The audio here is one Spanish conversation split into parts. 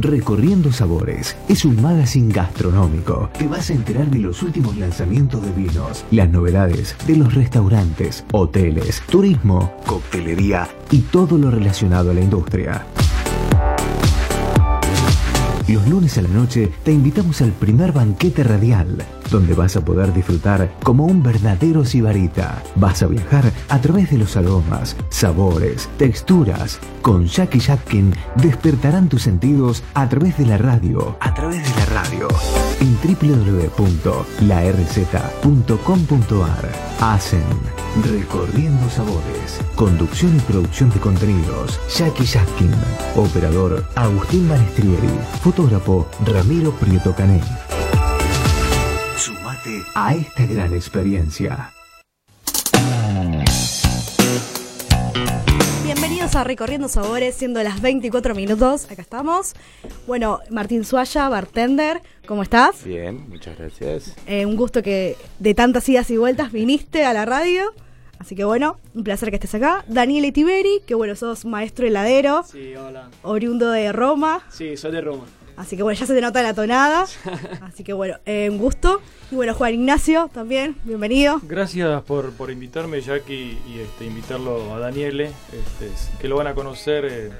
Recorriendo Sabores es un magazine gastronómico. Te vas a enterar de los últimos lanzamientos de vinos, las novedades de los restaurantes, hoteles, turismo, coctelería y todo lo relacionado a la industria. Los lunes a la noche te invitamos al primer banquete radial, donde vas a poder disfrutar como un verdadero sibarita. Vas a viajar a través de los aromas, sabores, texturas. Con Jackie Jackin despertarán tus sentidos a través de la radio. A través de la radio. En www.larz.com.ar. Hacen Recorriendo Sabores. Conducción y producción de contenidos. Jackie Jackin. Operador Agustín Balestrieri. Fotógrafo Ramiro Prieto Cané. A esta gran experiencia. Bienvenidos a Recorriendo Sabores, siendo las 24 minutos. Acá estamos. Bueno, Martín Suaya, bartender, ¿cómo estás? Bien, muchas gracias. Eh, un gusto que de tantas idas y vueltas viniste a la radio. Así que bueno, un placer que estés acá. Daniel Etiberi, que bueno, sos maestro heladero, Sí, hola. oriundo de Roma. Sí, soy de Roma. Así que bueno, ya se te nota la tonada. Así que bueno, eh, un gusto. Y bueno, Juan Ignacio también, bienvenido. Gracias por, por invitarme, Jackie, y este, invitarlo a Daniele, este, que lo van a conocer eh,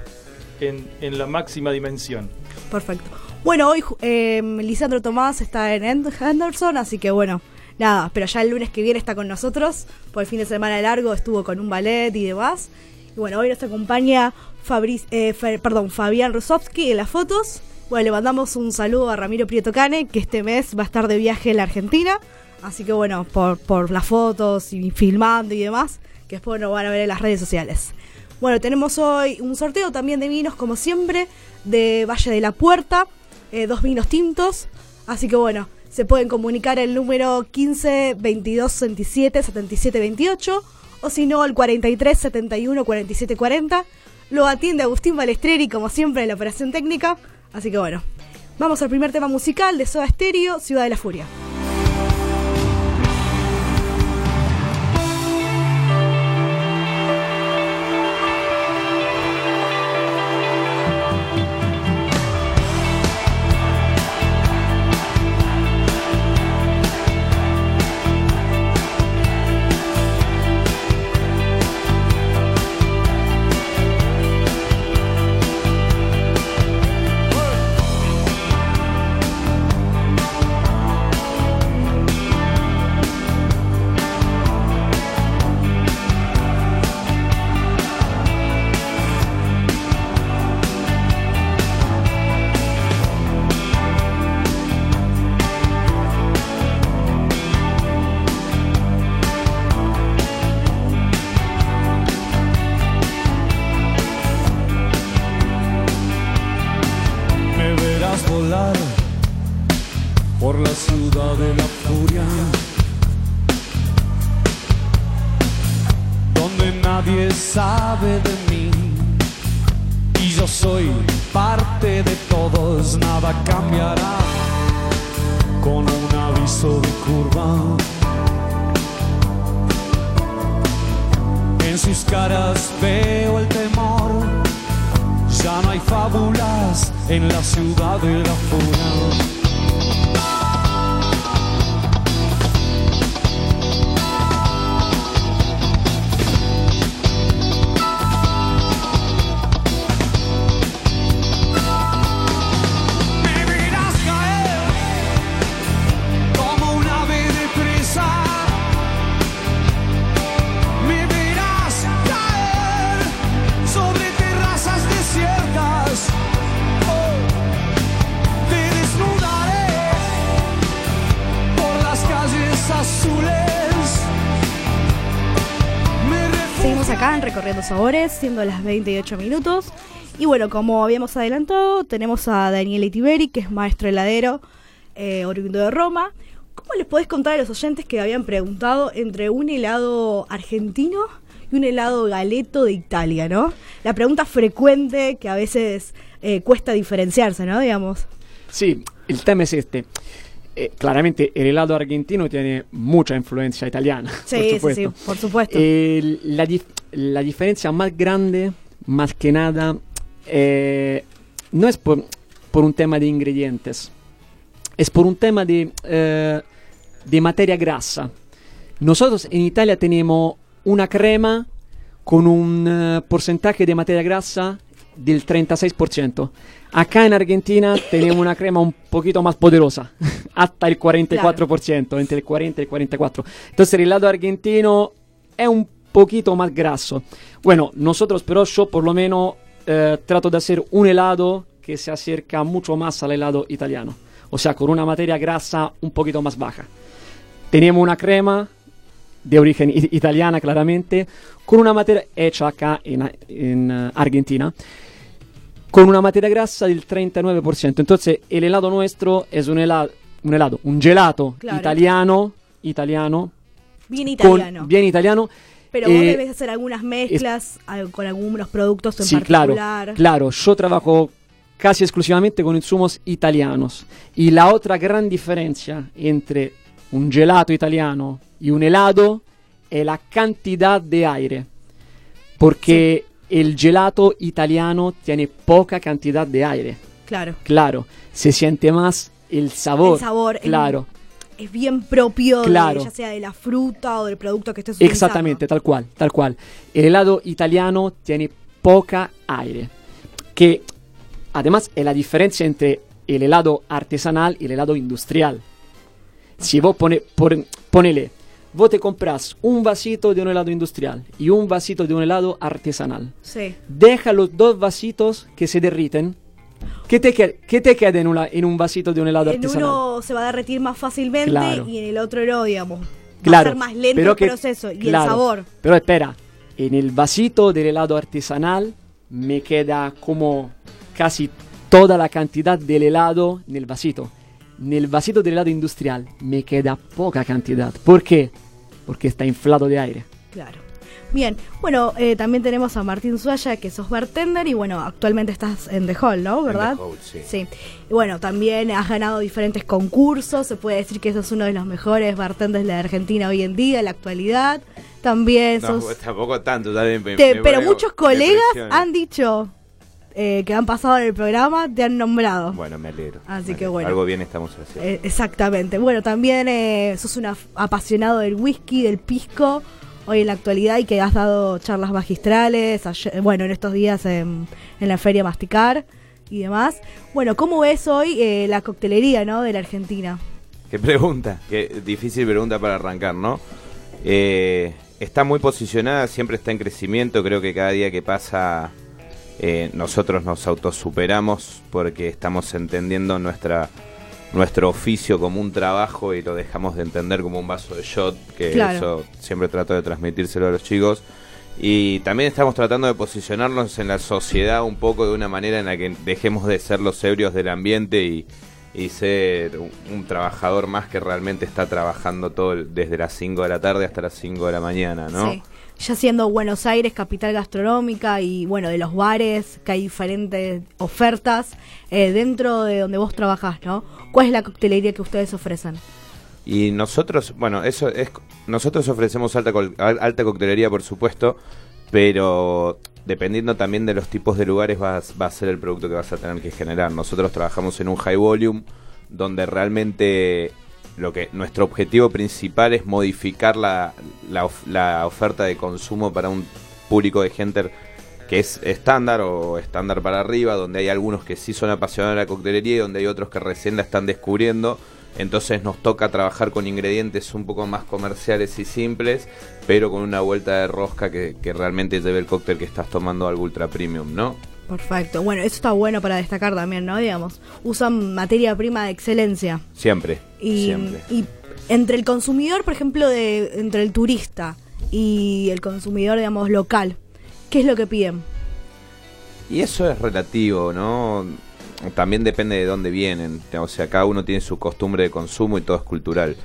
en, en la máxima dimensión. Perfecto. Bueno, hoy eh, Lisandro Tomás está en End- Henderson, así que bueno, nada, pero ya el lunes que viene está con nosotros, por el fin de semana largo estuvo con un ballet y demás. Y bueno, hoy nos acompaña Fabriz- eh, Fe- perdón, Fabián Rosowski en las fotos. Bueno, le mandamos un saludo a Ramiro Prieto Cane, que este mes va a estar de viaje en la Argentina. Así que bueno, por, las fotos y filmando y demás, que después nos van a ver en las redes sociales. Bueno, tenemos hoy un sorteo también de vinos, como siempre, de Valle de la Puerta, eh, dos vinos tintos. Así que bueno, se pueden comunicar el número 15 22 27 77 28 o si no, el 43 71 47 40. Lo atiende Agustín Balestreri, como siempre, en la operación técnica. Así que bueno, vamos al primer tema musical de Soda Stereo, Ciudad de la Furia. Por la ciudad de la furia, donde nadie sabe de mí y yo soy parte de todos, nada cambiará con un aviso de curva. En sus caras veo el temor. Ya no hay fábulas en la ciudad de la furia. Sabores, siendo las 28 minutos. Y bueno, como habíamos adelantado, tenemos a Daniel Itiberi, que es maestro heladero, eh, oriundo de Roma. ¿Cómo les podés contar a los oyentes que habían preguntado entre un helado argentino y un helado galeto de Italia, no? La pregunta frecuente que a veces eh, cuesta diferenciarse, ¿no? Digamos. Sí, el tema es este. Eh, claramente el helado argentino tiene mucha influencia italiana. Sí, por sí, supuesto. sí, por supuesto. Eh, la, dif- la diferencia más grande, más que nada, eh, no es por, por un tema de ingredientes, es por un tema de, eh, de materia grasa. Nosotros en Italia tenemos una crema con un eh, porcentaje de materia grasa del 36%. Acá en Argentina tenemos una crema un poquito más poderosa, hasta el 44%, entre el 40 y el 44%. Entonces el helado argentino es un poquito más graso. Bueno, nosotros pero yo por lo menos eh, trato de hacer un helado que se acerca mucho más al helado italiano. O sea, con una materia grasa un poquito más baja. Tenemos una crema de origen italiana claramente, con una materia hecha acá en, en, eh, Argentina, con una materia grasa del 39%. Entonces, el helado nuestro es un helado, un, helado, un gelato Claro. italiano, italiano, Bien con- italiano. bien italiano. Pero vos eh, debes hacer algunas mezclas al- con algunos productos en Sí, claro, particular. claro. Yo trabajo casi exclusivamente con insumos italianos. Y la otra gran diferencia entre un gelato italiano y un helado es la cantidad de aire. Porque el gelato italiano tiene poca cantidad de aire. Claro. Claro, se siente más el sabor. El sabor, Claro, Es bien propio, de- Claro. ya sea de la fruta o del producto que estés utilizando. exactamente, tal cual, tal cual. El helado italiano tiene poca aire. Que además es la diferencia entre el helado artesanal y el helado industrial. Si vos pone, ponele, vos te compras un vasito de un helado industrial y un vasito de un helado artesanal. Sí. Deja los dos vasitos que se derriten. ¿Qué te, queda, qué te queda en, una- en un vasito de un helado En artesanal? uno se va a derretir más fácilmente Claro. y en el otro no, digamos. Va a Claro, ser más lento pero el que- proceso y claro, el sabor. Pero espera, en el vasito del helado artesanal me queda como casi toda la cantidad del helado en el vasito. En el vasito del helado industrial me queda poca cantidad. ¿Por qué? Porque está inflado de aire. Claro. Bien, bueno, eh, también tenemos a Martín Suaya, que sos bartender y bueno, actualmente estás en The Hall, ¿no? ¿Verdad? The Hall, sí. Sí. Y bueno, también has ganado diferentes concursos, se puede decir que sos uno de los mejores bartenders de la Argentina hoy en día, en la actualidad. También No, sos... tampoco tanto, también me- Te- me pero muchos colegas han dicho eh, que han pasado en el programa, te han nombrado. Bueno, me alegro. Así me que bueno. Algo bien estamos haciendo. Eh, exactamente. Bueno, también eh, sos un apasionado del whisky, del pisco, hoy en la actualidad y que has dado charlas magistrales, ayer- bueno, en estos días en, en la feria Masticar y demás. Bueno, ¿cómo ves hoy eh, la coctelería, ¿no? De la Argentina. Qué pregunta, qué difícil pregunta para arrancar, ¿no? Eh, está muy posicionada, siempre está en crecimiento, creo que cada día que pasa eh, nosotros nos autosuperamos porque estamos entendiendo nuestra nuestro oficio como un trabajo y lo dejamos de entender como un vaso de shot, que Claro. eso siempre trato de transmitírselo a los chicos. Y también estamos tratando de posicionarnos en la sociedad un poco de una manera en la que dejemos de ser los ebrios del ambiente y, y ser un, un trabajador más que realmente está trabajando todo el- desde las 5 de la tarde hasta las 5 de la mañana, ¿no? Sí. Ya siendo Buenos Aires capital gastronómica y bueno, de los bares, que hay diferentes ofertas eh, dentro de donde vos trabajás, ¿no? ¿Cuál es la coctelería que ustedes ofrecen? Y nosotros, bueno, eso es nosotros ofrecemos alta alta coctelería, por supuesto, pero dependiendo también de los tipos de lugares va, a- va a ser el producto que vas a tener que generar. Nosotros trabajamos en un high volume donde realmente lo que nuestro objetivo principal es modificar la, la, of- la oferta de consumo para un público de gente que es estándar o estándar para arriba, donde hay algunos que sí son apasionados de la coctelería y donde hay otros que recién la están descubriendo. Entonces nos toca trabajar con ingredientes un poco más comerciales y simples, pero con una vuelta de rosca que, que realmente lleve el cóctel que estás tomando algo ultra premium, ¿no? Perfecto. Bueno, eso está bueno para destacar también, ¿no? Digamos, usan materia prima de excelencia. Siempre. Y, siempre. y entre el consumidor, por ejemplo, de entre el turista y el consumidor, digamos, local, ¿qué es lo que piden? Y eso es relativo, ¿no? También depende de dónde vienen. O sea, cada uno tiene su costumbre de consumo y todo es cultural.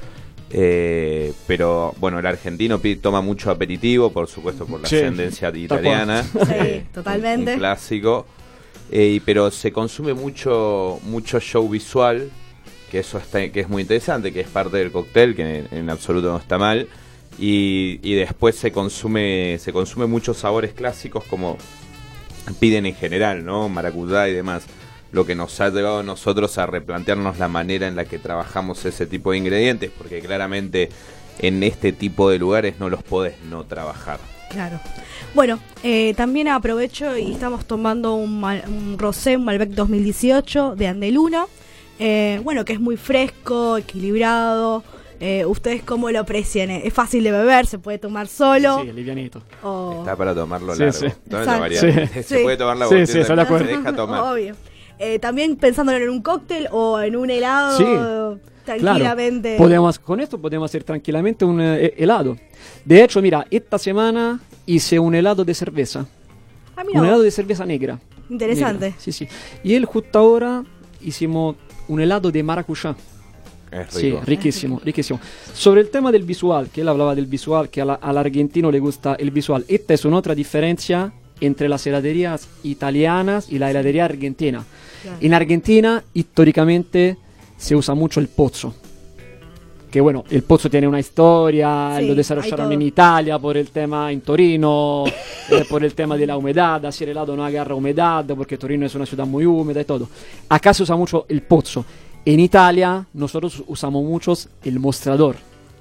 Eh, pero bueno, el argentino toma mucho aperitivo, por supuesto, por la Sí, ascendencia tal italiana. Sí, Eh, totalmente. Un, un clásico. Eh, y- pero se consume mucho, mucho show visual, que eso está, que es muy interesante, que es parte del cóctel, que en, en absoluto no está mal. Y, y después se consume, se consume muchos sabores clásicos como piden en general, ¿no? Maracuyá y demás. Lo que nos ha llevado a nosotros a replantearnos la manera en la que trabajamos ese tipo de ingredientes, porque claramente en este tipo de lugares no los podés no trabajar. Claro. Bueno, eh, también aprovecho y estamos tomando un, mal- un rosé, un Malbec 2018 de Andeluna. Eh, bueno, que es muy fresco, equilibrado. Eh, ¿Ustedes cómo lo aprecian? Eh, Es fácil de beber, se puede tomar solo. Sí, livianito. o- Está para tomarlo Sí, largo. sí. La Exacto. Sí. Se Sí. puede tomar la Sí, botella sí, acuerdo. se deja tomar. Obvio. Eh, también pensándolo en un cóctel o en un helado Sí, tranquilamente. Claro, podemos, con esto podemos hacer tranquilamente un eh, helado. De hecho, mira, esta semana hice un helado de cerveza. Ah, mira un helado de cerveza negra. Interesante. Negra, Sí, sí. Y él justo ahora hicimos un helado de maracuyá. Es Sí, rico. riquísimo, riquísimo. Sobre el tema del visual, que él hablaba del visual, que a la- al argentino le gusta el visual. Esta es una otra diferencia entre las heladerías italianas y la heladería argentina. Claro. En Argentina, históricamente, se usa mucho el pozzo. Que bueno, el pozzo tiene una historia, Sí, lo desarrollaron en Italia por el tema en Torino, eh, por el tema de la humedad, así el helado no agarra humedad, porque Torino es una ciudad muy húmeda y todo. Acá se usa mucho el pozzo. En Italia, nosotros usamos muchos el mostrador,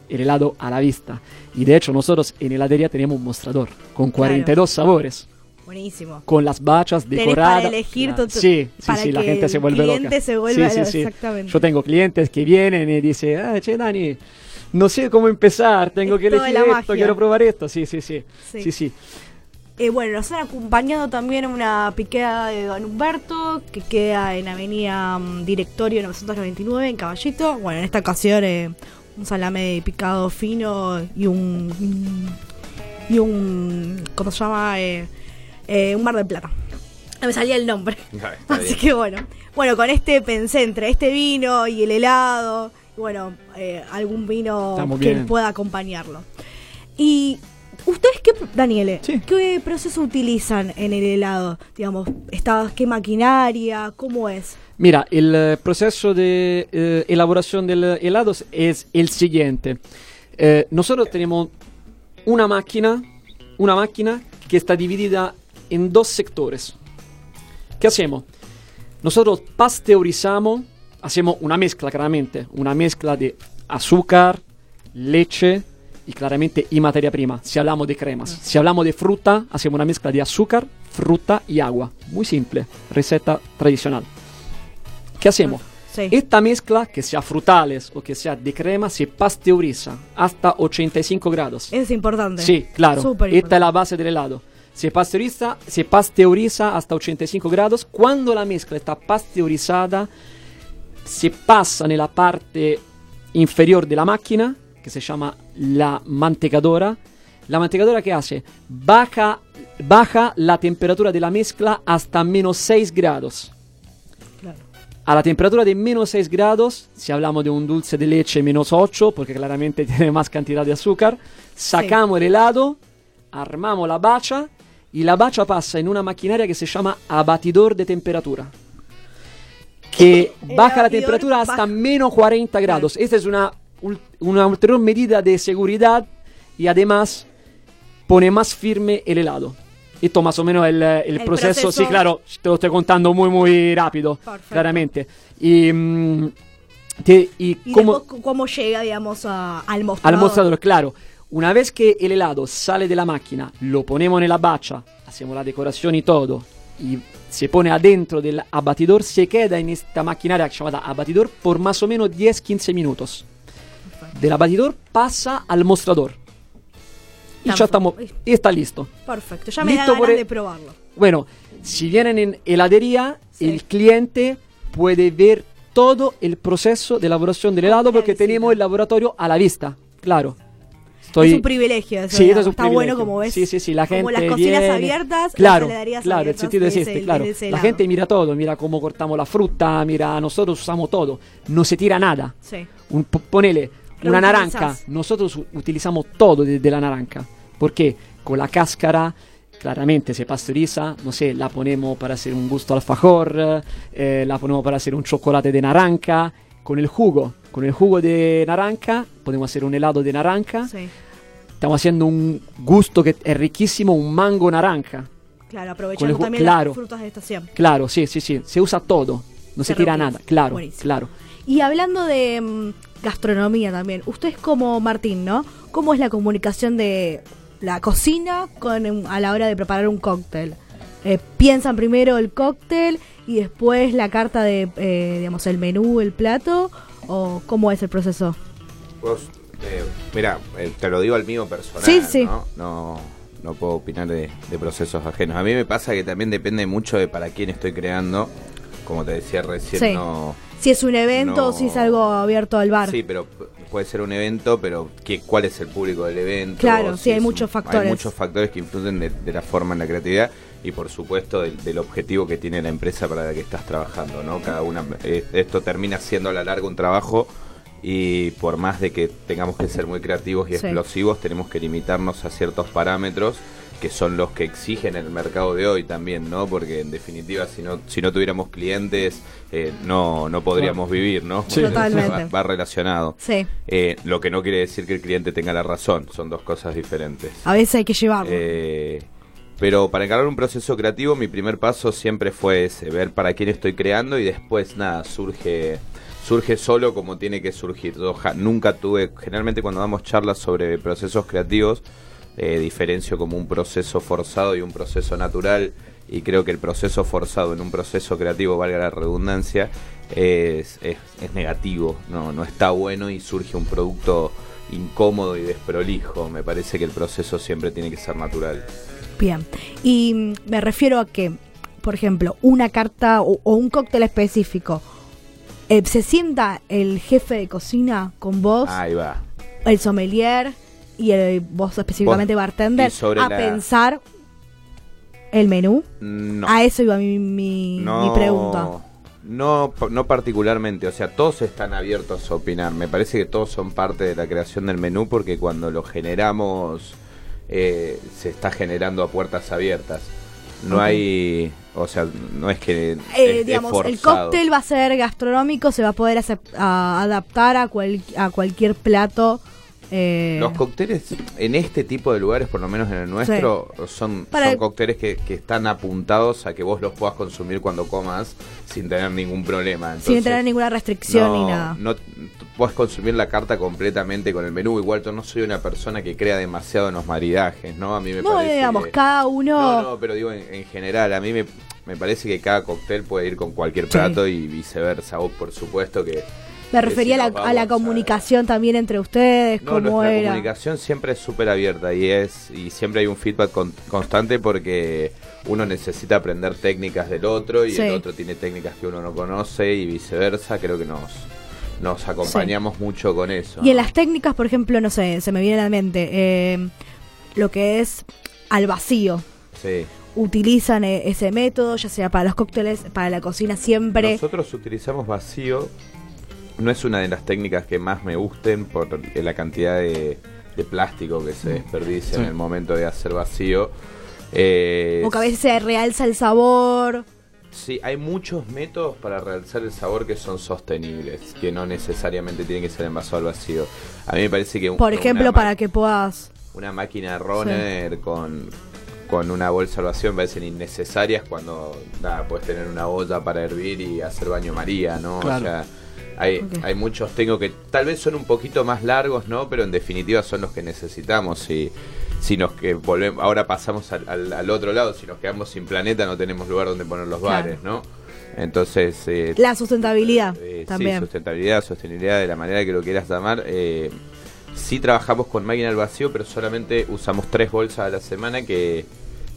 el helado a la vista. Y de hecho, nosotros en heladería tenemos un mostrador con 42 sabores Buenísimo. con las bachas Tenés decoradas. para elegir Claro. tu- Sí, sí, para sí, la gente se el vuelve loca. cliente se vuelva Sí, exactamente. Yo tengo clientes que vienen y dicen, ah, che, Dani, no sé cómo empezar, tengo Es que elegir esto, magia. quiero probar esto. Sí, sí, sí. Sí. Sí. Eh, bueno, nos han acompañado también una piqueada de Don Humberto, que queda en Avenida mm, Directorio 999, en Caballito. Bueno, en esta ocasión eh, un salame picado fino y un... y un... ¿cómo se llama? Eh, eh, un mar de plata. No me salía el nombre. Así bien. que bueno, bueno, con este pensé entre este vino y el helado, y bueno, eh, algún vino que pueda acompañarlo. Y ustedes qué, Daniele, Sí. qué proceso utilizan en el helado, digamos, está, qué maquinaria, cómo es. Mira, el eh, proceso de eh, elaboración del helado es el siguiente. Eh, nosotros tenemos una máquina, una máquina que está dividida en dos sectores. ¿Qué hacemos? Nosotros pasteurizamos, hacemos una mezcla claramente, una mezcla de azúcar, leche y claramente y materia prima. Si hablamos de cremas, si hablamos de fruta, hacemos una mezcla de azúcar, fruta y agua. Muy simple, receta tradicional. ¿Qué hacemos? Sí. Esta mezcla, que sea frutales o que sea de crema, se pasteuriza hasta 85 grados. Es importante. Sí, claro. Súper Esta es importante. la base del helado. Se pasteuriza, se pasteuriza hasta 85 grados. Cuando la mezcla está pasteurizada, se pasa en la parte inferior de la máquina, que se llama la mantecadora. La mantecadora que hace? Baja, baja la temperatura de la mezcla hasta menos 6 grados. Claro. A la temperatura de menos 6 grados, si hablamos de un dulce de leche menos 8, porque claramente tiene más cantidad de azúcar, sacamos el helado, armamos la bacha y la bacha pasa en una maquinaria que se llama abatidor de temperatura. Que baja la temperatura hasta menos 40 grados. Esta es una, una ulterior medida de seguridad y además pone más firme el helado. Esto más o menos el, el El proceso, proceso. sí, claro, te lo estoy contando muy, muy rápido, Perfecto. claramente. Y, mm, te- y Y cómo, llega, digamos, a- al mostrador. al mostrador, claro. Una vez que el helado sale de la máquina, lo ponemos en la bacha, hacemos la decoración y todo, y se pone adentro del abatidor, se queda en esta maquinaria llamada abatidor por más o menos 10-15 minutos. Del abatidor pasa al mostrador. Y ya Tampoco- estamos, y está listo. Perfecto, ya me da Listo ganas por el- de probarlo. Bueno, si vienen en heladería, Sí. el cliente puede ver todo el proceso de elaboración del helado porque tenemos el laboratorio a la vista. Claro. Estoy... Es un privilegio eso. Sí, eso es un Está privilegio. bueno como ves. Sí, sí, sí, la gente Como las cocinas viene- abiertas, claro, las heladerías claro, abiertas el sentido de existe, ese- claro. La gente mira todo, mira cómo cortamos la fruta, mira, nosotros usamos todo, no se tira nada. Sí. Un, po- ponele una naranja, nosotros utilizamos todo de, de la naranja. ¿Por qué? Con la cáscara, claramente se pasteuriza, no sé, la ponemos para hacer un gusto alfajor, eh, la ponemos para hacer un chocolate de naranja, con el jugo, con el jugo de naranja podemos hacer un helado de naranja. Sí. Estamos haciendo un gusto que es riquísimo, un mango naranja. Claro, aprovechando el ju- también claro. las frutas de estación. Claro, sí, sí, sí. Se usa todo. No se, Se tira nada. Claro, Buenísimo. claro. Y hablando de mm, gastronomía también, usted es como Martín, ¿no? ¿Cómo es la comunicación de la cocina con a la hora de preparar un cóctel? Eh, ¿Piensan primero el cóctel y después la carta de, eh, digamos, el menú, el plato? ¿O cómo es el proceso? Eh, mira, eh, te lo digo al mío personal, Sí, sí. ¿no? No, no puedo opinar de, de procesos ajenos. A mí me pasa que también depende mucho de para quién estoy creando. Como te decía recién, Sí. no... Si es un evento o si es algo abierto al bar. Sí, pero puede ser un evento, pero ¿qué, ¿cuál es el público del evento? Claro, sí, hay muchos un- factores. Hay muchos factores que influyen de, de la forma en la creatividad y por supuesto del, del objetivo que tiene la empresa para la que estás trabajando, ¿no? Cada una, eh, esto termina siendo a la larga un trabajo y por más de que tengamos que ser muy creativos y Sí. explosivos, tenemos que limitarnos a ciertos parámetros que son los que exigen el mercado de hoy también, ¿no? Porque en definitiva, si no, si no tuviéramos clientes, eh, no, no podríamos vivir, ¿no? Sí. Totalmente. Va, va relacionado. Sí, Eh, lo que no quiere decir que el cliente tenga la razón, son dos cosas diferentes. a veces hay que llevarlo. Eh, pero para encarar un proceso creativo, mi primer paso siempre fue ese, ver para quién estoy creando y después nada, surge surge solo como tiene que surgir. Yo ja- nunca tuve, generalmente cuando damos charlas sobre procesos creativos, eh, diferencio como un proceso forzado y un proceso natural y creo que el proceso forzado en un proceso creativo, valga la redundancia, es, es, es negativo, no, no está bueno y surge un producto incómodo y desprolijo. Me parece que el proceso siempre tiene que ser natural. Bien. Y me refiero a que, por ejemplo, una carta o, o un cóctel específico, eh, se sienta el jefe de cocina con vos, Ahí va. el sommelier y el, vos específicamente Vos- bartender, y sobre a la- pensar el menú. No. A eso iba mi, mi pregunta. No, no particularmente, o sea, todos están abiertos a opinar. Me parece que todos son parte de la creación del menú porque cuando lo generamos eh, se está generando a puertas abiertas. No hay, o sea, no es que Eh, es- es digamos, el cóctel va a ser gastronómico, se va a poder a- adaptar a, cual- a cualquier plato. eh, Los cócteles en este tipo de lugares, por lo menos en el nuestro, son, Para son el- cócteles que, que están apuntados a que vos los puedas consumir cuando comas sin tener ningún problema. sin tener ninguna restricción no, ni nada. No puedes consumir la carta completamente con el menú. Igual yo no soy una persona que crea demasiado en los maridajes, ¿no? A mí me No, parece digamos, que- cada uno... No, no, pero digo en, en general, a mí me, me parece que cada cóctel puede ir con cualquier plato y viceversa. Vos, por supuesto que... Me refería si a la, a la comunicación también entre ustedes, No, cómo nuestra era. comunicación siempre es súper abierta y es y siempre hay un feedback con- constante porque uno necesita aprender técnicas del otro y Sí. el otro tiene técnicas que uno no conoce y viceversa. Creo que nos nos acompañamos mucho con eso. Y en las técnicas, por ejemplo, no sé, se me viene a la mente eh, lo que es al vacío. Sí. Utilizan eh, ese método, ya sea para los cócteles, para la cocina siempre. Nosotros utilizamos vacío. No es una de las técnicas que más me gusten por la cantidad de, de plástico que se desperdicia en el momento de hacer vacío. Eh, o que a veces se realza el sabor. Sí, hay muchos métodos para realzar el sabor que son sostenibles, que no necesariamente tienen que ser envasado al vacío. A mí me parece que un- Por una ejemplo, para que puedas. una máquina runner con, con una bolsa de vacío me parecen innecesarias cuando nada, puedes tener una olla para hervir y hacer baño María, ¿no? Claro. O sea, hay, hay muchos tengo que tal vez son un poquito más largos, ¿no? Pero en definitiva son los que necesitamos y si nos que volvemos ahora pasamos al, al- al otro lado, si nos quedamos sin planeta no tenemos lugar donde poner los Claro. bares, ¿no? Entonces eh, La sustentabilidad eh, sí, también. sustentabilidad, sostenibilidad, de la manera que lo quieras llamar. Eh, sí trabajamos con máquina al vacío, pero solamente usamos tres bolsas a la semana que,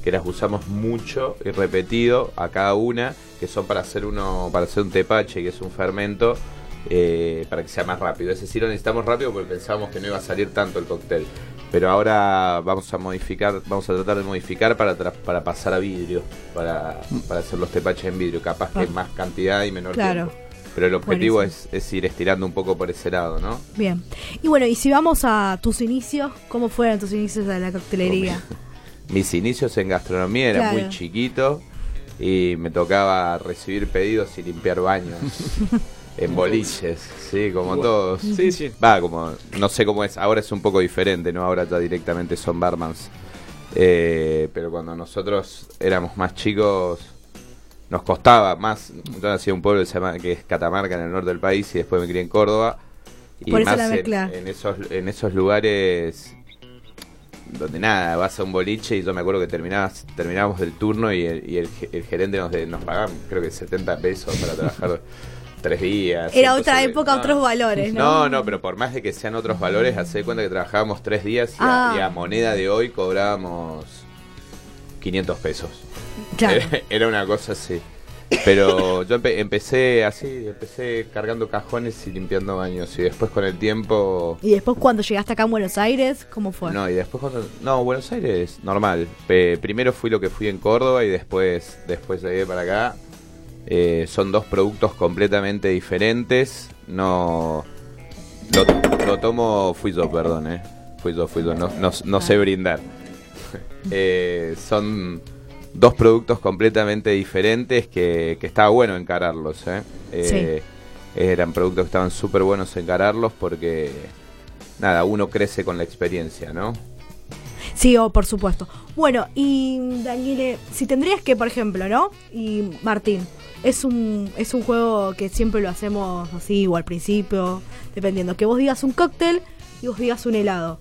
que las usamos mucho y repetido a cada una, que son para hacer uno, para hacer un tepache, que es un fermento, eh, para que sea más rápido. Ese sí lo necesitamos rápido porque pensábamos que no iba a salir tanto el cóctel. Pero ahora vamos a modificar, vamos a tratar de modificar para tra- para pasar a vidrio, para, para hacer los tepaches en vidrio, capaz que Ah. más cantidad y menor Claro. tiempo. Pero el objetivo es, es ir estirando un poco por ese lado, ¿no? Bien. Y bueno, y si vamos a tus inicios, ¿cómo fueron tus inicios de la coctelería? Mis inicios en gastronomía era Claro. muy chiquito y me tocaba recibir pedidos y limpiar baños en boliches, sí, como todos. Sí, sí. Va, como, no sé cómo es, ahora es un poco diferente, ¿no? Ahora ya directamente son barmans. Eh, pero cuando nosotros éramos más chicos, nos costaba más. Yo nací en un pueblo que, se llama, que es Catamarca, en el norte del país, y después me crié en Córdoba. Y Por eso más la en- mezcla. En, esos, en esos lugares donde nada, vas a un boliche y yo me acuerdo que terminabas, terminábamos del turno y el, y el, ge- el gerente nos, de- nos pagaba creo que 70 pesos para trabajar tres días. Era otra época, no. otros valores, ¿no? No, no, pero por más de que sean otros valores, hace cuenta que trabajábamos tres días y, Ah. a, y a moneda de hoy cobrábamos 500 pesos. Claro. Era, era una cosa así. Pero yo empe- empecé así, empecé cargando cajones y limpiando baños y después con el tiempo... Y después cuando llegaste acá en Buenos Aires, ¿cómo fue? No, y después cuando... No, Buenos Aires, normal. Primero fui lo que fui en Córdoba y después, después llegué para acá. Eh, son dos productos completamente diferentes. No... Lo, lo tomo... Fui yo, perdón, eh. Fui yo, fui yo. No, no, no sé brindar. Eh, son dos productos completamente diferentes que, que estaba bueno encararlos, eh. Eh, Eran productos que estaban súper buenos encararlos porque... Nada, uno crece con la experiencia, ¿no? Sí, oh, por supuesto. Bueno, y Daniele, si tendrías que, por ejemplo, ¿no? Y Martín, es un, es un juego que siempre lo hacemos así, o al principio, dependiendo. Que vos digas un cóctel y vos digas un helado.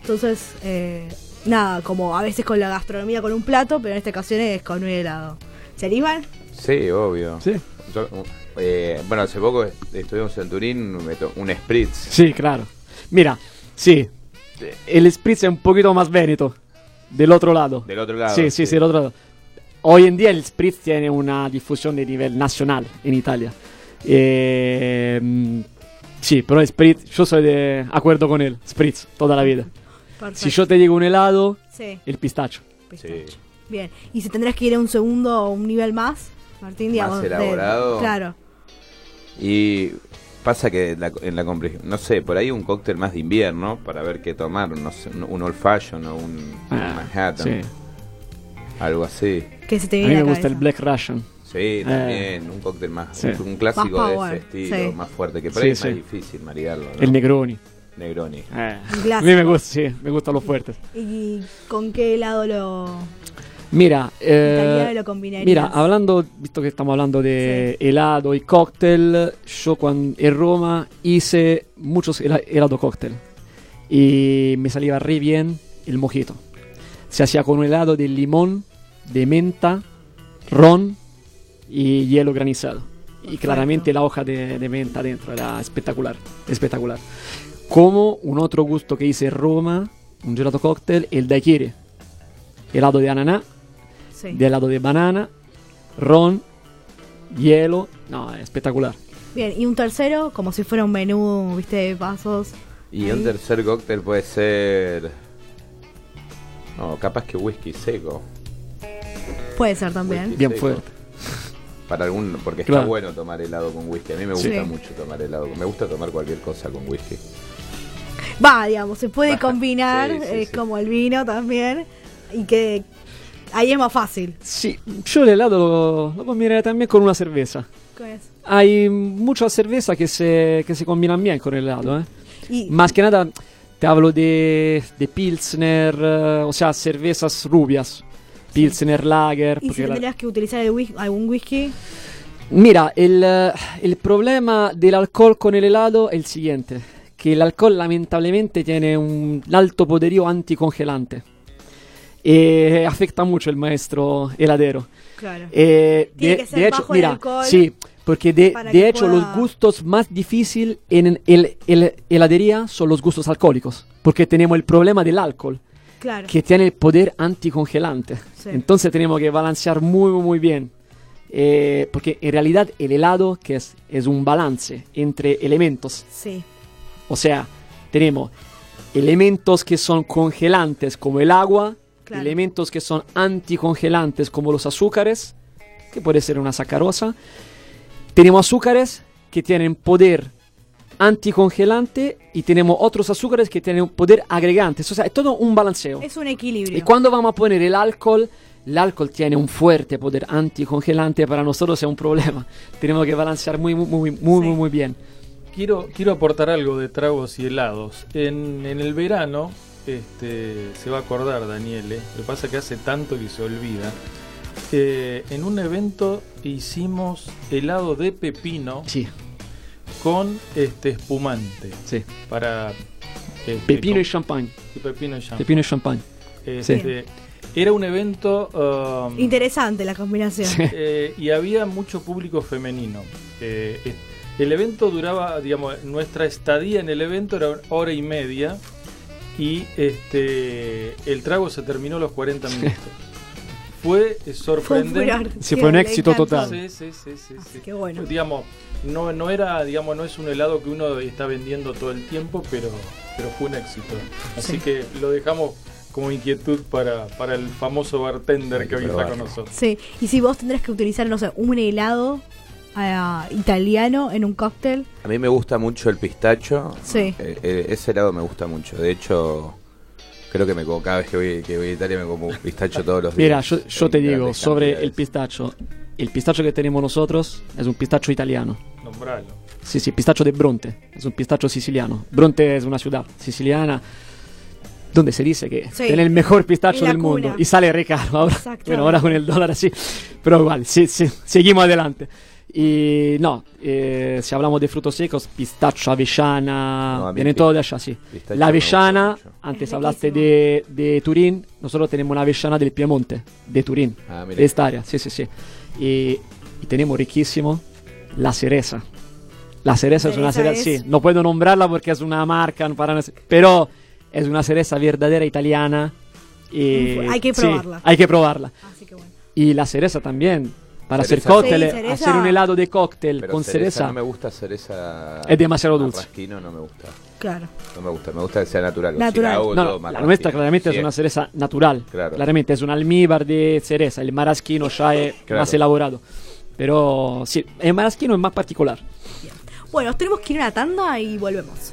Entonces, eh, nada, como a veces con la gastronomía con un plato, pero en esta ocasión es con un helado. ¿Se animan? Sí, obvio. Sí, Yo, eh, bueno, hace poco est- estuvimos en Turín, un spritz. sí, claro. Mira, sí, el spritz es un poquito más veneto, del otro lado. Del otro lado. Sí, sí, sí, del otro lado. Hoy en día el spritz tiene una difusión de nivel nacional en Italia. Eh, mm, sí, pero el spritz, yo soy de acuerdo con él, spritz, toda la vida. Perfecto. Si yo te digo un helado, Sí, el pistacho. pistacho. Bien. ¿Y si tendrías que ir a un segundo o un nivel más, Martín, digamos? de- elaborado? claro. Y pasa que la- en la no sé, por ahí un cóctel más de invierno para ver qué tomar, no sé, un, un old fashion o un, un Ah, Manhattan, sí. Algo así. Que se te A mí me la gusta el. Black Russian. Sí, también, un cóctel más, Sí. un, clásico Más de ese estilo, sí. más fuerte, que por Sí, sí. más difícil maridarlo, ¿no? El Negroni. Negroni. Eh, a mí me clásico. gusta, sí, me gustan los fuertes. ¿Y con qué helado lo Mira, eh, lo combinarías? mira, hablando, visto que estamos hablando de helado y cóctel, yo cuando en Roma hice muchos hela- helado cóctel y me salía re bien el mojito. Se hacía con un helado de limón, de menta, ron y hielo granizado. Y claramente la hoja de, de menta dentro era espectacular, espectacular. Como un otro gusto que hice en Roma, un gelato cóctel, el daiquiri. Helado de ananá, Sí. de helado de banana, ron, hielo, no, espectacular. Bien, y un tercero, como si fuera un menú, viste, de pasos. Y Ahí. un tercer cóctel puede ser... No, capaz que whisky seco. Puede ser también. Whisky Bien seco. fuerte. Para algún, porque Claro. está bueno tomar helado con whisky. A mí me Sí. gusta mucho tomar helado. Me gusta tomar cualquier cosa con whisky. Va, digamos, se puede Va, combinar, sí, sí, es sí. como el vino también. Y que ahí es más fácil. Sí, yo el helado lo, lo combinaría también con una cerveza. ¿Qué es? Hay muchas cervezas que se, que se combinan bien con el helado, ¿eh? Y, Más que nada, te hablo de, de Pilsner, eh, o sea, cervezas rubias. Pilsner, Lager. y si porque la- tendrías que utilizar el whis- algún whisky, Mira, el, eh, el problema del alcohol con el helado es el siguiente, que el alcohol lamentablemente tiene un alto poderío anticongelante y afecta mucho el maestro heladero. claro. Eh, Tiene de, que ser de hecho, bajo mira, alcohol sí, porque de, de hecho pueda- los gustos más difíciles en el, el- heladería son los gustos alcohólicos, porque tenemos el problema del alcohol claro. que tiene el poder anticongelante. Sí. Entonces tenemos que balancear muy, muy, muy bien. Eh, porque en realidad el helado que es, es un balance entre elementos. Sí, O sea, tenemos elementos que son congelantes como el agua, Claro. elementos que son anticongelantes como los azúcares, que puede ser una sacarosa. Tenemos azúcares que tienen poder anticongelante y tenemos otros azúcares que tienen poder agregante. O sea, es todo un balanceo. es un equilibrio. Y cuando vamos a poner el alcohol, el alcohol tiene un fuerte poder anticongelante, para nosotros es un problema. Tenemos que balancear muy, muy, muy, muy, Sí. muy, muy bien. Quiero, quiero aportar algo de tragos y helados. En, en el verano este, se va a acordar, Daniele. Lo que pasa es que hace tanto que se olvida. Eh, en un evento hicimos helado de pepino Sí, con este espumante sí. para este, Pepino y con- champagne. y pepino y champán. Pepino y champagne. Este, Era un evento um, Interesante la combinación. eh, y había mucho público femenino. Eh, el evento duraba, digamos, nuestra estadía en el evento era una hora y media y este el trago se terminó a los 40 minutos. Fue sorprendente. Sí, fue un éxito total. Sí, sí, sí, sí, Así sí. que bueno. Digamos, no, no era, digamos, no es un helado que uno está vendiendo todo el tiempo, pero, pero fue un éxito. Así Sí. que lo dejamos como inquietud para, para el famoso bartender que hoy está con nosotros. Sí, y si vos tendrás que utilizar, no sé, un helado ah, italiano en un cóctel, A mí me gusta mucho el pistacho. Sí. Eh, eh, ese helado me gusta mucho. De hecho, creo que me como cada vez que voy, que voy a Italia me como un pistacho todos los días. Mira, yo, yo te digo sobre el pistacho. El pistacho que tenemos nosotros es un pistacho italiano. Nombralo. Sí, sí, pistacho de Bronte. Es un pistacho siciliano. Bronte es una ciudad siciliana donde se dice que Sí. tiene el mejor pistacho del mundo. cuna. Y sale re caro ahora. Exactamente. Bueno, ahora con el dólar así. Pero igual, sí, sí, seguimos adelante. Y no, eh, si hablamos de frutos secos, pistacho, avellana, No, pi- todos de allá, sí. La avellana, mucho. antes Es hablaste de, de Turín, nosotros tenemos una avellana del Piemonte, de Turín, Ah, de esta área, sí, sí, sí. Y, y tenemos riquísimo la cereza. La cereza es una Cereza es- sí, no puedo nombrarla porque es una marca, no para, pero es una cereza verdadera italiana. Y, hay que sí, probarla. hay que probarla. así que bueno. Y la cereza también. Para Cereza hacer cócteles, Sí, cereza. hacer un helado de cóctel Pero con cereza. No me gusta cereza. Es demasiado dulce. Marrasquino no me gusta. Claro. No me gusta. Me gusta que sea natural. Natural. Si la No, no, la nuestra claramente Sí, es una cereza natural. Claro. Claramente es un almíbar de cereza. El marasquino ya es Claro. más elaborado. Pero sí, el marasquino es más particular. Bueno, tenemos que ir a una tanda y volvemos.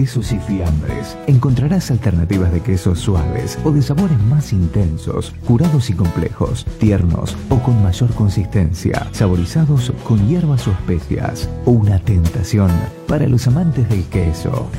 quesos y fiambres. Encontrarás alternativas de quesos suaves o de sabores más intensos, curados y complejos, tiernos o con mayor consistencia, saborizados con hierbas o especias. Una tentación para los amantes del queso.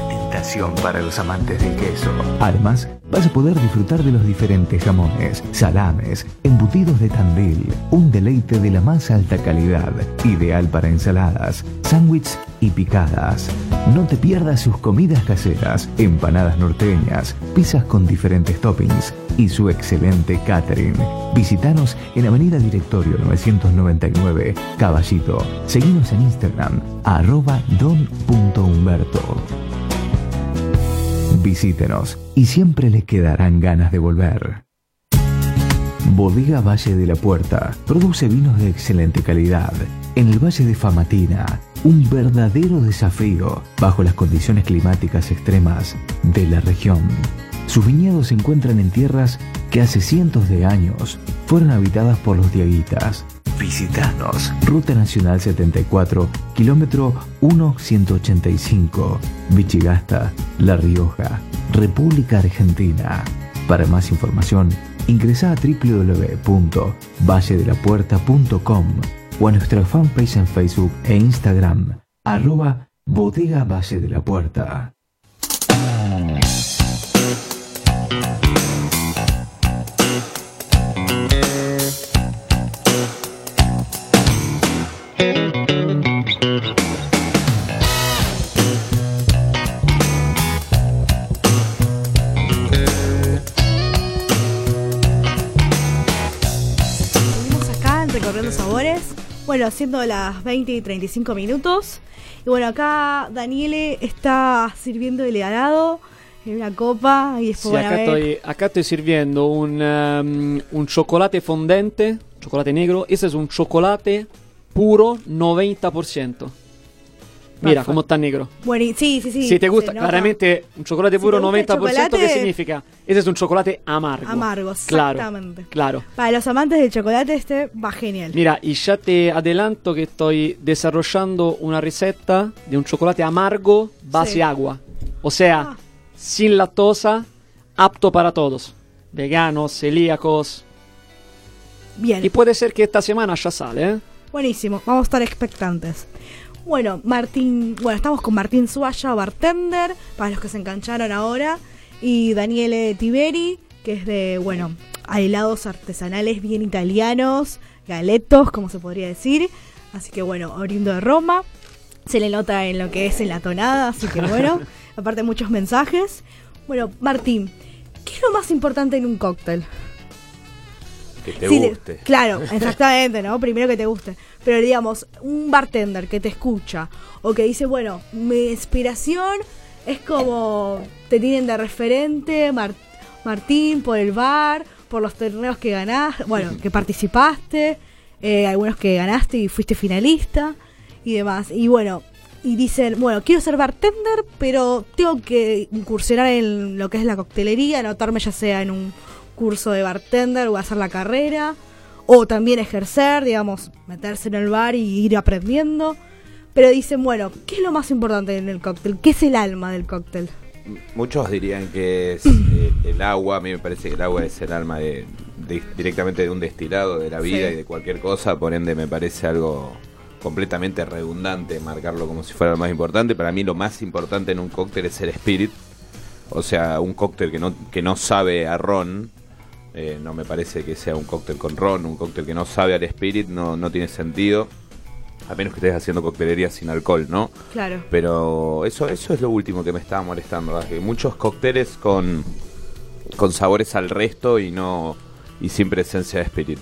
Para los amantes del queso. Además, vas a poder disfrutar de los diferentes jamones, salames, embutidos de Tandil, un deleite de la más alta calidad, ideal para ensaladas, sándwiches y picadas. No te pierdas sus comidas caseras, empanadas norteñas, pizzas con diferentes toppings y su excelente catering. Visítanos en Avenida Directorio 999, Caballito. Seguimos en Instagram, arroba don.humberto. Visítenos y siempre les quedarán ganas de volver. Bodega Valle de la Puerta produce vinos de excelente calidad. En el Valle de Famatina, un verdadero desafío bajo las condiciones climáticas extremas de la región. Sus viñedos se encuentran en tierras que hace cientos de años fueron habitadas por los diaguitas. Visítanos. Ruta Nacional 74, kilómetro 1185, Vichigasta, La Rioja, República Argentina. Para más información, ingresa a www.valledelapuerta.com o a nuestra fanpage en Facebook e Instagram, arroba Bodega Valle de la Puerta. Bueno, siendo las 20 y 35 minutos. Y bueno, acá Daniele está sirviendo el helado en una copa. Y después a acá ver- estoy, acá estoy sirviendo un, um, un chocolate fondente, chocolate negro. Ese es un chocolate puro 90%. Mira cómo está negro. Bueno, sí, sí, sí. si te gusta, claramente un chocolate Si puro el 90%, ¿qué significa? Ese es un chocolate amargo. Amargo, Claro, exactamente. claro. Para los amantes del chocolate, este va genial. Mira, y ya te adelanto que estoy desarrollando una receta de un chocolate amargo base Sí. agua. O sea, Ah. sin lactosa, apto para todos. Veganos, celíacos. Bien. Y puede ser que esta semana ya sale, ¿eh? Buenísimo, vamos a estar expectantes. Bueno, Martín, bueno, estamos con Martín Suaya, bartender, para los que se engancharon ahora, y Daniele Tiberi, que es de, bueno, a helados artesanales bien italianos, galetos, como se podría decir. Así que bueno, oriundo de Roma. Se le nota en lo que es en la tonada, así que bueno, aparte muchos mensajes. Bueno, Martín, ¿qué es lo más importante en un cóctel? Que te Sí, le- guste. claro, exactamente, ¿no? Primero que te guste. Pero digamos, un bartender que te escucha o que dice, bueno, mi inspiración es como te tienen de referente Mar- Martín por el bar, por los torneos que ganaste, bueno, que participaste, eh, algunos que ganaste y fuiste finalista y demás. Y bueno, y dicen, bueno, quiero ser bartender, pero tengo que incursionar en lo que es la coctelería, anotarme ya sea en un curso de bartender o hacer la carrera, o también ejercer, digamos, meterse en el bar y ir aprendiendo. Pero dicen, bueno, ¿qué es lo más importante en el cóctel? ¿Qué es el alma del cóctel? Muchos dirían que es eh, el agua. A mí me parece que el agua es el alma de, de- directamente de un destilado, de la vida Sí. y de cualquier cosa. Por ende, me parece algo completamente redundante marcarlo como si fuera lo más importante. Para mí, lo más importante en un cóctel es el spirit. O sea, un cóctel que no, que no sabe a ron. Eh, no me parece que sea un cóctel con ron. Un cóctel que no sabe al spirit no, no tiene sentido. A menos que estés haciendo coctelería sin alcohol, ¿no? Claro. Pero eso, eso es lo último que me estaba molestando. ¿verdad? Que muchos cócteles con, con sabores al resto y no y sin presencia de espíritu.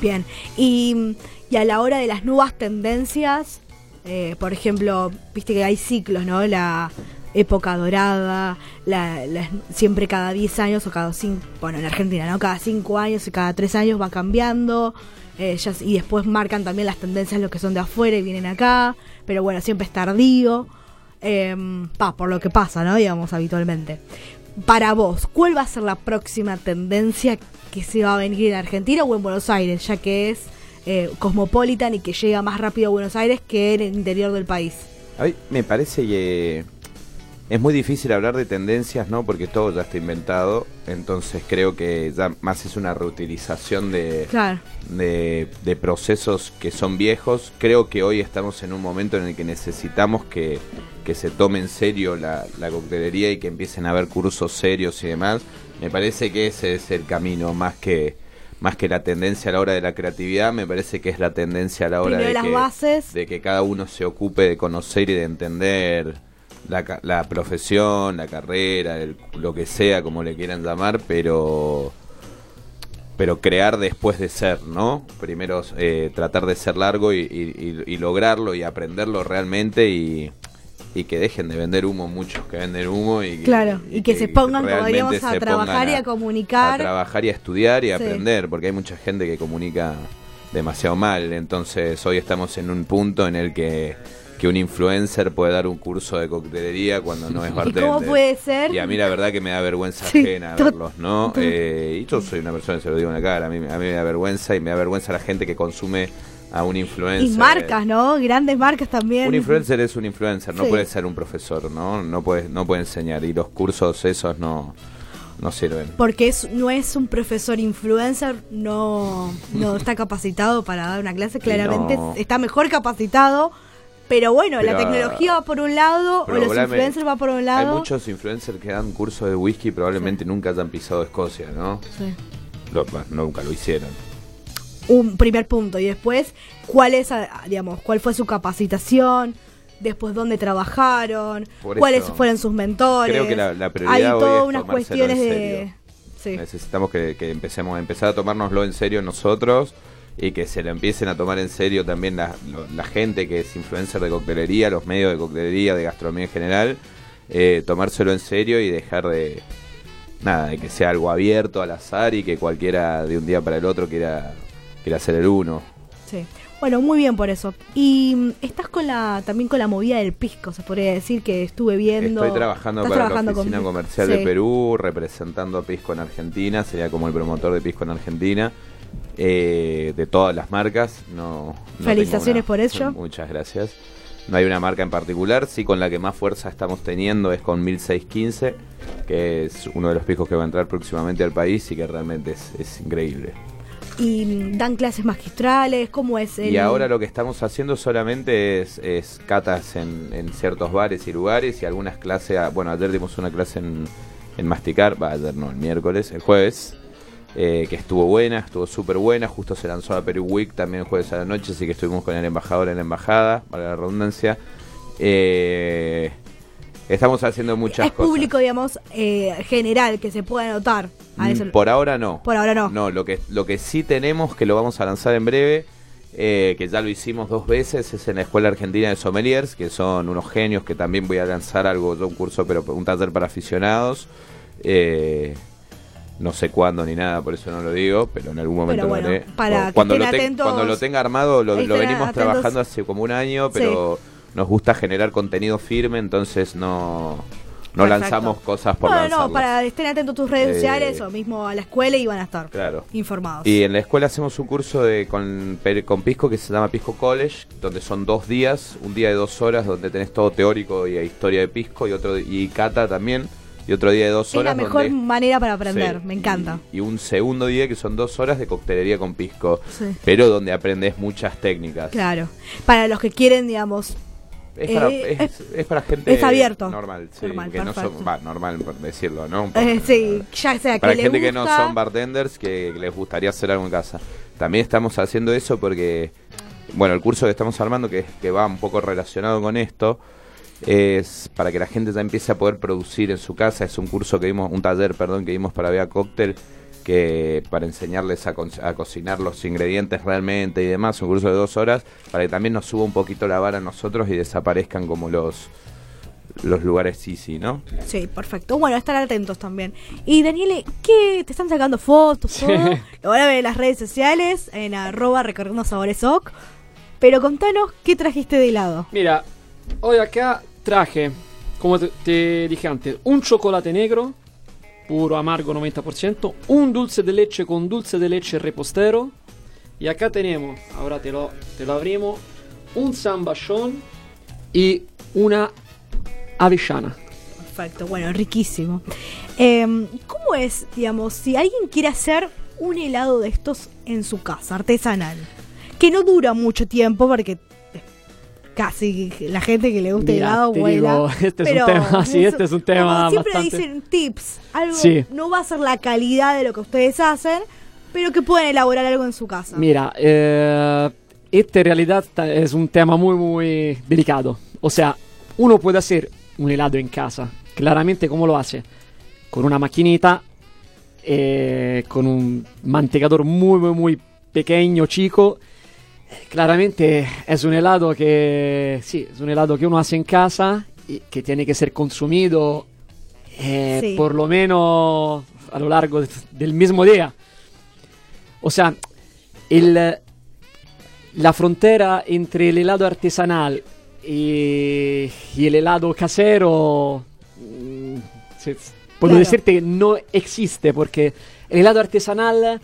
Bien. Y, y a la hora de las nuevas tendencias, eh, por ejemplo, viste que hay ciclos, ¿no? La época dorada, la, siempre cada 10 años o cada 5, bueno, en Argentina, ¿no? Cada 5 años y cada 3 años va cambiando. eh, ya- y después marcan también las tendencias los que son de afuera y vienen acá. Pero bueno, siempre es tardío. em, pa, por lo que pasa, ¿no? Digamos, habitualmente. Para vos, ¿cuál va a ser la próxima tendencia que se va a venir en Argentina o en Buenos Aires, ya que es eh, cosmopolitan y que llega más rápido a Buenos Aires que en el interior del país? A mí me parece que es muy difícil hablar de tendencias, ¿no? Porque todo ya está inventado. Entonces creo que ya más es una reutilización de, Claro. de, de procesos que son viejos. Creo que hoy estamos en un momento en el que necesitamos que, que se tome en serio la, la coctelería y que empiecen a haber cursos serios y demás. Me parece que ese es el camino, más que más que la tendencia a la hora de la creatividad, me parece que es la tendencia a la hora Primero de las que, bases. de que cada uno se ocupe de conocer y de entender la, la profesión, la carrera, el- lo que sea, como le quieran llamar, pero pero crear después de ser, ¿no? Primero eh, tratar de ser largo y, y- y- y lograrlo y aprenderlo realmente y, y que dejen de vender humo muchos que venden humo y, Claro, y que se pongan, como diríamos, a trabajar y a comunicar. a trabajar y a estudiar y a Sí. aprender, porque hay mucha gente que comunica demasiado mal, entonces hoy estamos en un punto en el que que un influencer puede dar un curso de coctelería cuando no es ¿Y bartender. cómo puede ser? Y a mí la verdad que me da vergüenza Sí, ajena verlos, ¿no? Eh, y yo soy una persona, se lo digo en la cara, a mí, a mí me da vergüenza y me da vergüenza la gente que consume a un influencer. Y marcas, ¿no? Grandes marcas también. Un influencer es un influencer, no Sí. puede ser un profesor, ¿no? No puede, no puede enseñar y los cursos esos no, no sirven. Porque es, no es un profesor influencer, no, no está capacitado para dar una clase, claramente no. está mejor capacitado. Pero bueno, la tecnología va por un lado, o los influencers va por un lado. Hay muchos influencers que dan cursos de whisky y probablemente nunca hayan pisado Escocia, ¿no? Sí. Lo- nunca lo hicieron. Un primer punto. Y después, ¿cuál es, ah, digamos, cuál fue su capacitación? Después, ¿dónde trabajaron? Por ¿Cuáles eso, fueron sus mentores? creo que la- la Hay prioridad hoy todas es unas cuestiones de... Sí. Necesitamos que, que empecemos a empezar a tomárnoslo en serio nosotros y que se lo empiecen a tomar en serio también la, la gente que es influencer de coctelería, los medios de coctelería, de gastronomía en general, eh, tomárselo en serio y dejar de nada, de que sea algo abierto al azar y que cualquiera de un día para el otro quiera, quiera ser el uno. Sí. Bueno, muy bien por eso. Y mm, estás con la también con la movida del pisco, se podría decir que estuve viendo. Estoy trabajando para trabajando la Oficina con- Comercial Sí. de Perú, representando a Pisco en Argentina, sería como el promotor de Pisco en Argentina, eh, de todas las marcas. No, no Felicitaciones por ello. Muchas gracias. No hay una marca en particular, sí con la que más fuerza estamos teniendo es con 1615, que es uno de los piscos que va a entrar próximamente al país y que realmente es, es increíble. Y dan clases magistrales, ¿cómo es el Y ahora lo que estamos haciendo solamente es, es catas en, en ciertos bares y lugares y algunas clases. Bueno, ayer dimos una clase en, en Masticar, va, ayer no, el miércoles, el jueves, eh, que estuvo buena, estuvo súper buena. Justo se lanzó la Perú Week también el jueves a la noche, así que estuvimos con el embajador en la embajada, para la redundancia. Eh, estamos haciendo muchas es cosas. público, digamos, eh, general que se puede anotar. A Mm, eso- Por ahora no. Por ahora no. No, lo que, lo que sí tenemos, que lo vamos a lanzar en breve, eh, que ya lo hicimos dos veces, es en la Escuela Argentina de Sommeliers, que son unos genios que también voy a lanzar algo, yo un curso, pero un taller para aficionados. Eh, no sé cuándo ni nada, por eso no lo digo, pero en algún momento Pero bueno, lo haré. para cuando, lo ten- atentos- cuando lo tenga armado, lo, lo venimos atentos. trabajando hace como un año, pero nos gusta generar contenido firme, entonces no, no lanzamos cosas por lanzarlas. no, para estén atentos a tus redes Eh, sociales o mismo a la escuela y van a estar Claro. informados. Y en la escuela hacemos un curso de con, con Pisco que se llama Pisco College, donde son dos días, un día de dos horas donde tenés todo teórico y historia de Pisco y otro y cata también, y otro día de dos es la horas mejor donde- manera para aprender, Sí, me encanta. Y, y un segundo día que son dos horas de coctelería con Pisco, Sí. pero donde aprendes muchas técnicas. Claro. Para los que quieren, digamos, Es para, Eh, es, es para gente es abierto. normal, sí, Normal, que no son, va, normal por decirlo, ¿no? eh, sí, ya sea para que gente que no son bartenders que les gustaría hacer algo en casa. También estamos haciendo eso porque, bueno, el curso que estamos armando, que, que va un poco relacionado con esto, es para que la gente ya empiece a poder producir en su casa. Es un curso que dimos, un taller, perdón, que dimos para Vea Cóctel, que para enseñarles a, co- a cocinar los ingredientes realmente y demás, un curso de dos horas, para que también nos suba un poquito la vara a nosotros y desaparezcan como los los lugares easy, ¿no? Sí, perfecto. Bueno, estar atentos también. Y Daniele, ¿qué? ¿Te están sacando fotos? Todo? Lo van a ver en las redes sociales, en arroba recorriendo sabores oc. Pero contanos, ¿qué trajiste de helado? Mira, hoy acá traje, como te, dije antes, un chocolate negro, puro amargo 90%, un dulce de leche con dulce de leche repostero, y acá tenemos, ahora te lo, te lo abrimos, un zambachón y una avellana. Perfecto, bueno, riquísimo. Eh, ¿Cómo es, digamos, si alguien quiere hacer un helado de estos en su casa, artesanal? Que no dura mucho tiempo porque casi la gente que le gusta el helado vuela. este es un tema- sí, este es un tema como siempre bastante- dicen tips, algo Sí. no va a ser la calidad de lo que ustedes hacen, pero que pueden elaborar algo en su casa. Mira, eh, este en realidad es un tema muy, muy delicado. O sea, uno puede hacer un helado en casa. Claramente, ¿cómo lo hace? Con una maquinita, eh, con un mantecador muy, muy, muy pequeño, chico. Claramente es un helado que, sí, es un helado que uno hace en casa y que tiene que ser consumido eh, Sí. por lo menos a lo largo de- del mismo día. O sea, el, la frontera entre el helado artesanal y, y el helado casero, mm, se- puedo Claro. decirte que no existe porque el helado artesanal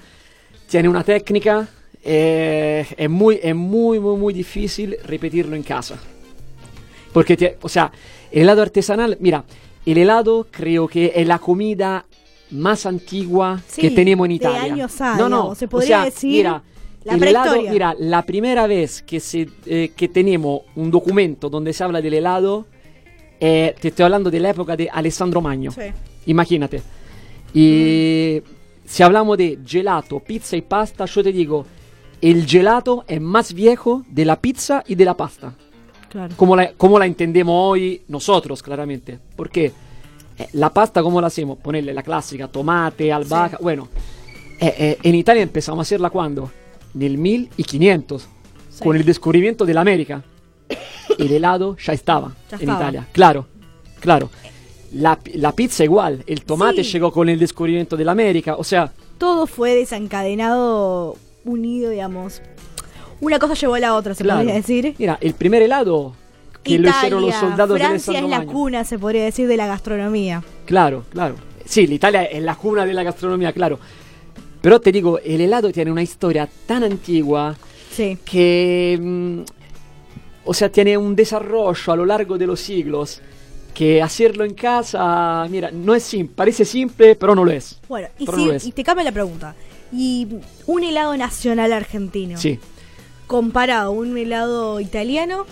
tiene una técnica, eh, es, muy, es muy, muy, muy difícil repetirlo en casa. Porque, tie- o sea, el helado artesanal, mira, el helado creo que es la comida más antigua Sí, que tenemos en de Italia. años A, no, no, se o podría sea, decir mira, la el helado, mira, la primera vez que, se, eh, que tenemos un documento donde se habla del helado, eh, te estoy hablando de la época de Alessandro Magno. Sí. Imagínate. Y si hablamos de gelato, pizza y pasta, yo te digo, el gelato es más viejo de la pizza y de la pasta. Claro. Como la, como la entendemos hoy nosotros, claramente. Porque eh, la pasta, ¿cómo la hacemos? Ponerle la clásica, tomate, albahaca. Bueno, eh, eh, en Italia empezamos a hacerla cuando? Nel 1500, Sí. con el descubrimiento de la América. El helado ya estaba Ya en estaba. Italia. Claro, claro. La, la pizza igual, el tomate Sí. llegó con el descubrimiento de la América. O sea, Todo fue desencadenado, unido, digamos. Una cosa llevó a la otra, se claro. podría decir. Mira, el primer helado que lo hicieron los Italia, soldados de es la cuna, se podría decir, de la gastronomía. Claro, claro. Sí, l'Italia es la cuna de la gastronomía, claro. Pero te digo, el helado tiene una historia tan antigua Sí. que, mm, o sea, tiene un desarrollo a lo largo de los siglos que hacerlo en casa, mira, no es simple, parece simple, pero no lo es. Bueno, y, si- no y te cambia la pregunta. Y un helado nacional argentino, Sí, comparado a un helado italiano,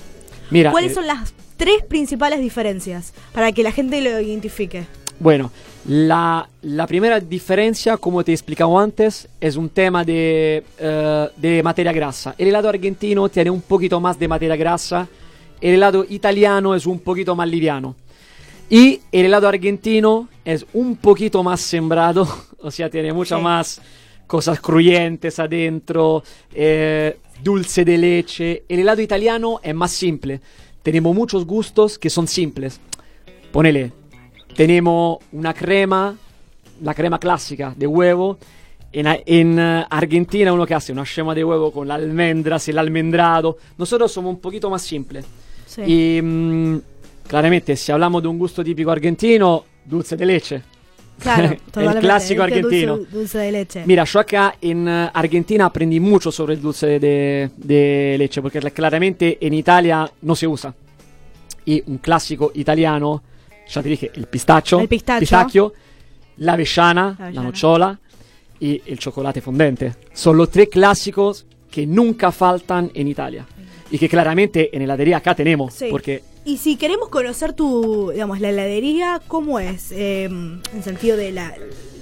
mira, ¿cuáles eh, son las tres principales diferencias para que la gente lo identifique? Bueno, la, la primera diferencia, como te he explicado antes, es un tema de, eh, de materia grasa. El helado argentino tiene un poquito más de materia grasa, el helado italiano es un poquito más liviano. Y el helado argentino es un poquito más sembrado, o sea, tiene muchas Sí. más cosas crujientes adentro, eh, dulce de leche. El helado italiano es más simple. Tenemos muchos gustos que son simples. Ponele, tenemos una crema, la crema clásica de huevo. En, eh, Argentina uno que hace una yema de huevo con las almendras, el almendrado. Nosotros somos un poquito más simples. Sí. Y mm, claramente, si hablamos de un gusto típico argentino, dulce de leche. Claro, el clásico este argentino. Dulce, dulce de leche. Mira, yo acá en eh, Argentina aprendí mucho sobre el dulce de, de leche, porque la- claramente en Italia no se usa. Y un clásico italiano, ya te dije, el pistacho, El pistacho. pistacchio, la avellana, La la, nocciola y el chocolate fondente. Son los tres clásicos que nunca faltan en Italia. Y que claramente en heladería acá tenemos, Sí. porque Y si queremos conocer tu, digamos, la heladería, ¿cómo es? Eh, en sentido de la...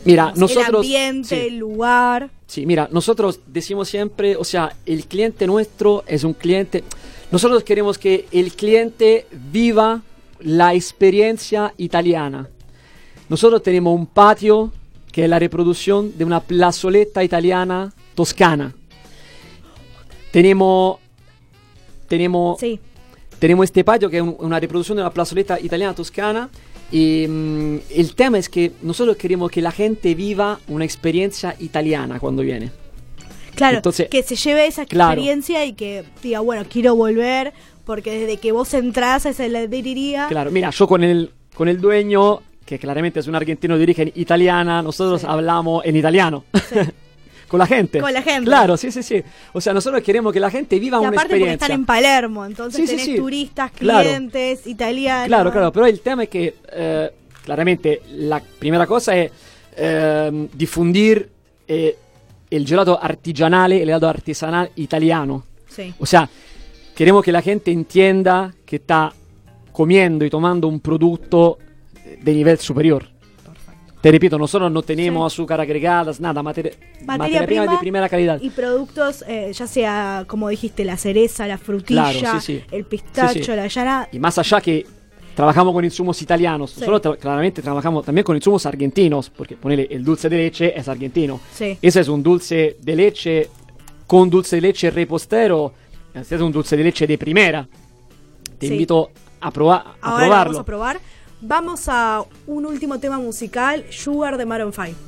Mira, digamos, nosotros- El ambiente, sí. el lugar... Sí, mira, nosotros decimos siempre, o sea, el cliente nuestro es un cliente. Nosotros queremos que el cliente viva la experiencia italiana. Nosotros tenemos un patio que es la reproducción de una plazoleta italiana toscana. Tenemos, tenemos, Sí. Tenemos este patio que es un- una reproducción de una plazoleta italiana toscana. Y mm, el tema es que nosotros queremos que la gente viva una experiencia italiana cuando viene. Claro, Entonces- que se lleve esa Claro. experiencia y que diga, bueno, quiero volver, porque desde que vos entrás a esa heladería... Claro, mira, yo con el, con el dueño, que claramente es un argentino de origen italiana, nosotros Sí. hablamos en italiano. con la gente. Con la gente. Claro, sí, sí, sí. O sea, nosotros queremos que la gente viva Y una aparte porque experiencia. están en Palermo, entonces Sí, sí, tenés sí. turistas, Claro. clientes, italianos. Claro, claro, però il tema è che eh, chiaramente la prima cosa è ehm, diffondir eh, el gelato artigianale, el helado artesanal italiano. Sí. O sea, queremos que la gente entienda que está comiendo y tomando un producto de nivel superior. Te repito, nosotros no tenemos azúcar agregadas, nada, materia, materia prima, de primera calidad. Y productos, eh, ya sea, como dijiste, la cereza, la frutilla, Claro, sí, sí. el pistacho, Sí, sí. la llana. Y más allá que trabajamos con insumos italianos, Sí. nosotros tra- claramente trabajamos también con insumos argentinos, porque ponele, el dulce de leche es argentino. Sí. Ese es un dulce de leche con dulce de leche repostero, este es un dulce de leche de primera. Te Sí. invito a, proba- a Ahora lo probarlo. vamos a probar. Vamos a un último tema musical, Sugar de Maroon 5.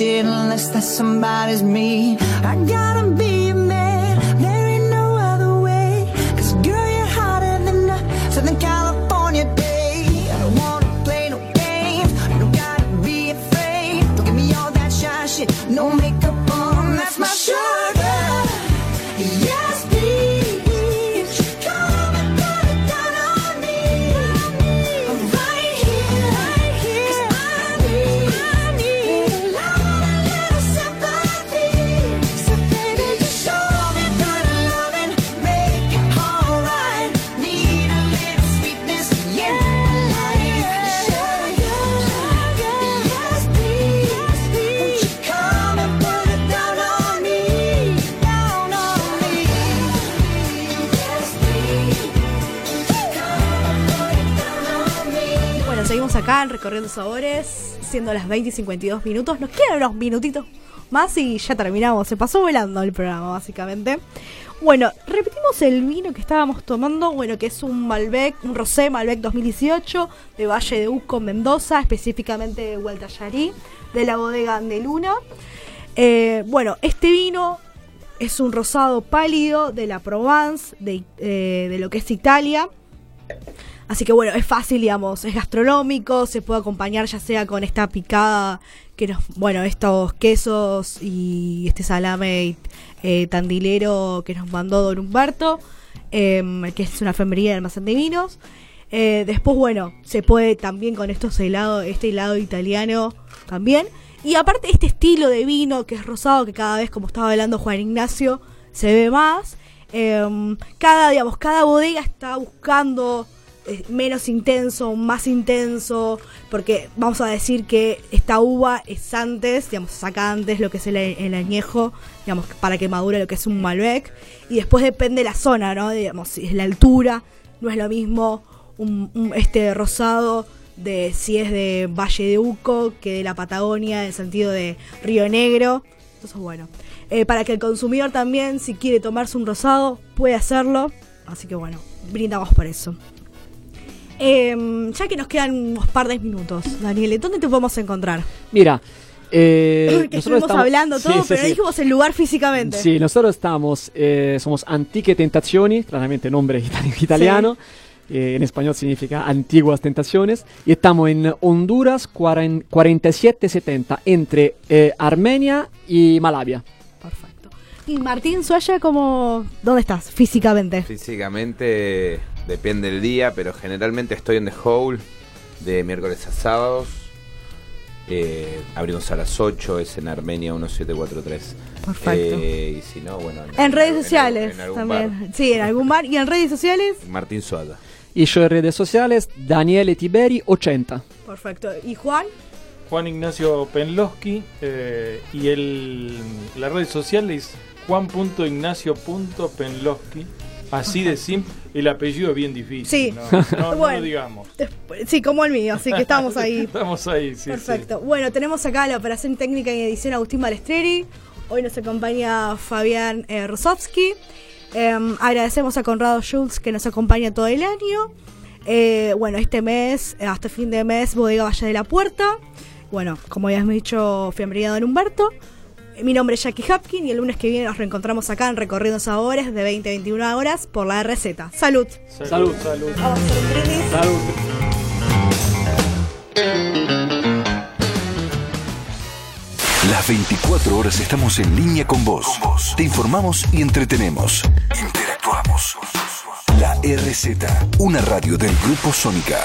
shit unless that somebody's me. I got Seguimos acá en Recorriendo Sabores, siendo las 20 y 52 minutos. Nos quedan unos minutitos más y ya terminamos. Se pasó volando el programa, básicamente. Bueno, repetimos el vino que estábamos tomando, bueno, que es un Malbec, un Rosé Malbec 2018 de Valle de Uco, Mendoza, específicamente de Hualtallarí, de la bodega Andeluna. Eh, bueno, este vino es un rosado pálido de la Provence, de, eh, de lo que es Italia. Así que bueno, es fácil, digamos, es gastronómico, se puede acompañar ya sea con esta picada, que nos, bueno, estos quesos y este salame eh, tandilero que nos mandó Don Humberto, em, que es una enfermería de almacén de vinos. Eh, después, bueno, se puede también con estos helados, este helado italiano también. Y aparte este estilo de vino que es rosado, que cada vez, como estaba hablando Juan Ignacio, se ve más. Em, cada, digamos, cada bodega está buscando menos intenso, más intenso, porque vamos a decir que esta uva es antes, digamos, saca antes lo que es el, añejo, digamos, para que madure lo que es un Malbec, y después depende de la zona, ¿no? Digamos, si es la altura, no es lo mismo un- este rosado de si es de Valle de Uco que de la Patagonia, en el sentido de Río Negro. Entonces, bueno, eh, para que el consumidor también, si quiere tomarse un rosado, puede hacerlo. Así que bueno, brindamos por eso. Em, ya que nos quedan unos par de minutos, Daniel, ¿dónde te podemos encontrar? Mira, eh, que nosotros estuvimos estamos- hablando todo, sí, pero no dijimos el lugar físicamente. Sí, nosotros estamos, eh, somos Antique Tentaciones, claramente nombre itali- italiano, eh, en español significa Antiguas Tentaciones, y estamos en Honduras 40 4770, entre eh, Armenia y Malavia. Perfecto. Y Martín Suaya, ¿cómo, ¿dónde estás físicamente? Físicamente depende del día, pero generalmente estoy en The Hole de miércoles a sábados. Eh, abrimos a las 8, es en Armenia 1743. Perfecto. Eh, y si no, bueno. En redes sociales en algún también. bar. Sí, en algún bar. ¿Y en redes sociales? Martín Suada. Y yo en redes sociales, Daniele Tiberi 80. Perfecto. ¿Y Juan? Juan Ignacio Penlowski eh, y el, la red social es juan.ignacio.penlowski. Así de simple. El apellido es bien difícil. Sí. No, no, no Bueno. lo digamos. Sí, como el mío, así que estamos ahí. Estamos ahí, sí. Perfecto. Bueno, tenemos acá la operación técnica y edición Agustín Balestreri. Hoy nos acompaña Fabián eh, Rosowski. Em, agradecemos a Conrado Schultz que nos acompaña todo el año. Eh, bueno, este mes, eh, hasta fin de mes, Bodega Valle de la Puerta. Bueno, como habíamos dicho, Fiambrería Don Humberto. Eh, Mi nombre es Jackie Hapkin y el lunes que viene nos reencontramos acá en Recorridos Sabores de 20 a 21 horas por la RZ. Salud. Salud. Salud. A. Salud. Las 24 horas estamos en línea con vos. Te informamos y entretenemos. Interactuamos. La RZ, una radio del Grupo Sónica.